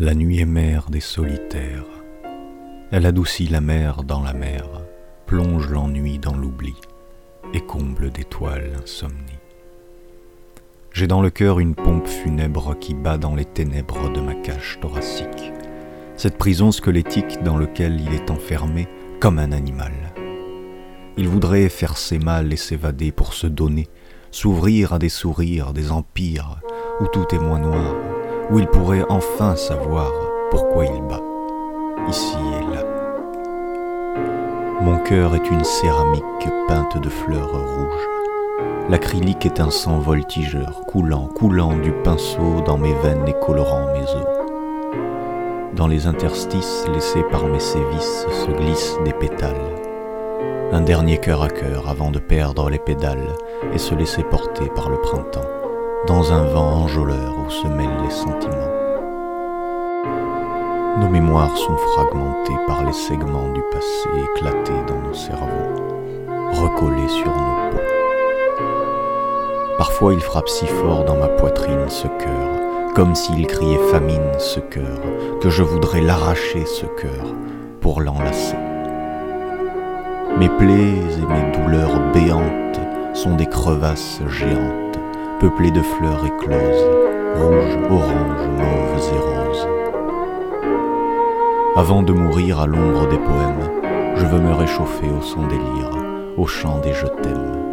La nuit est mère des solitaires. Elle adoucit la mer dans la mer, plonge l'ennui dans l'oubli et comble d'étoiles l'insomnie. J'ai dans le cœur une pompe funèbre qui bat dans les ténèbres de ma cage thoracique, cette prison squelettique dans laquelle il est enfermé comme un animal. Il voudrait faire ses mâles et s'évader pour se donner, s'ouvrir à des sourires, des empires, où tout est moins noir, où il pourrait enfin savoir pourquoi il bat, ici et là. Mon cœur est une céramique peinte de fleurs rouges. L'acrylique est un sang voltigeur, coulant, coulant du pinceau dans mes veines et colorant mes os. Dans les interstices laissés par mes sévices se glissent des pétales. Un dernier cœur à cœur avant de perdre les pédales et se laisser porter par le printemps dans un vent enjôleur où se mêlent les sentiments. Nos mémoires sont fragmentées par les segments du passé éclatés dans nos cerveaux, recollés sur nos peaux. Parfois il frappe si fort dans ma poitrine ce cœur, comme s'il criait famine ce cœur, que je voudrais l'arracher ce cœur pour l'enlacer. Mes plaies et mes douleurs béantes sont des crevasses géantes peuplée de fleurs écloses, rouges, oranges, mauves et roses. Avant de mourir à l'ombre des poèmes, je veux me réchauffer au son des lyres, au chant des je t'aime.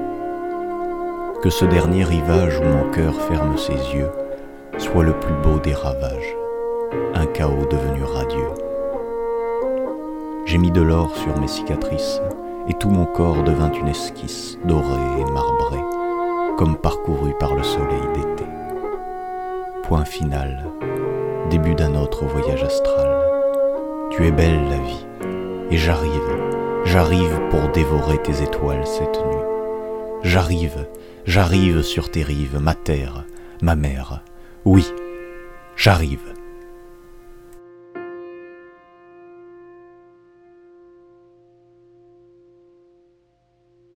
Que ce dernier rivage où mon cœur ferme ses yeux soit le plus beau des ravages, un chaos devenu radieux. J'ai mis de l'or sur mes cicatrices, et tout mon corps devint une esquisse dorée et marbrée comme parcouru par le soleil d'été. Point final, début d'un autre voyage astral. Tu es belle la vie, et j'arrive, j'arrive pour dévorer tes étoiles cette nuit. J'arrive, j'arrive sur tes rives, ma terre, ma mère. Oui, j'arrive.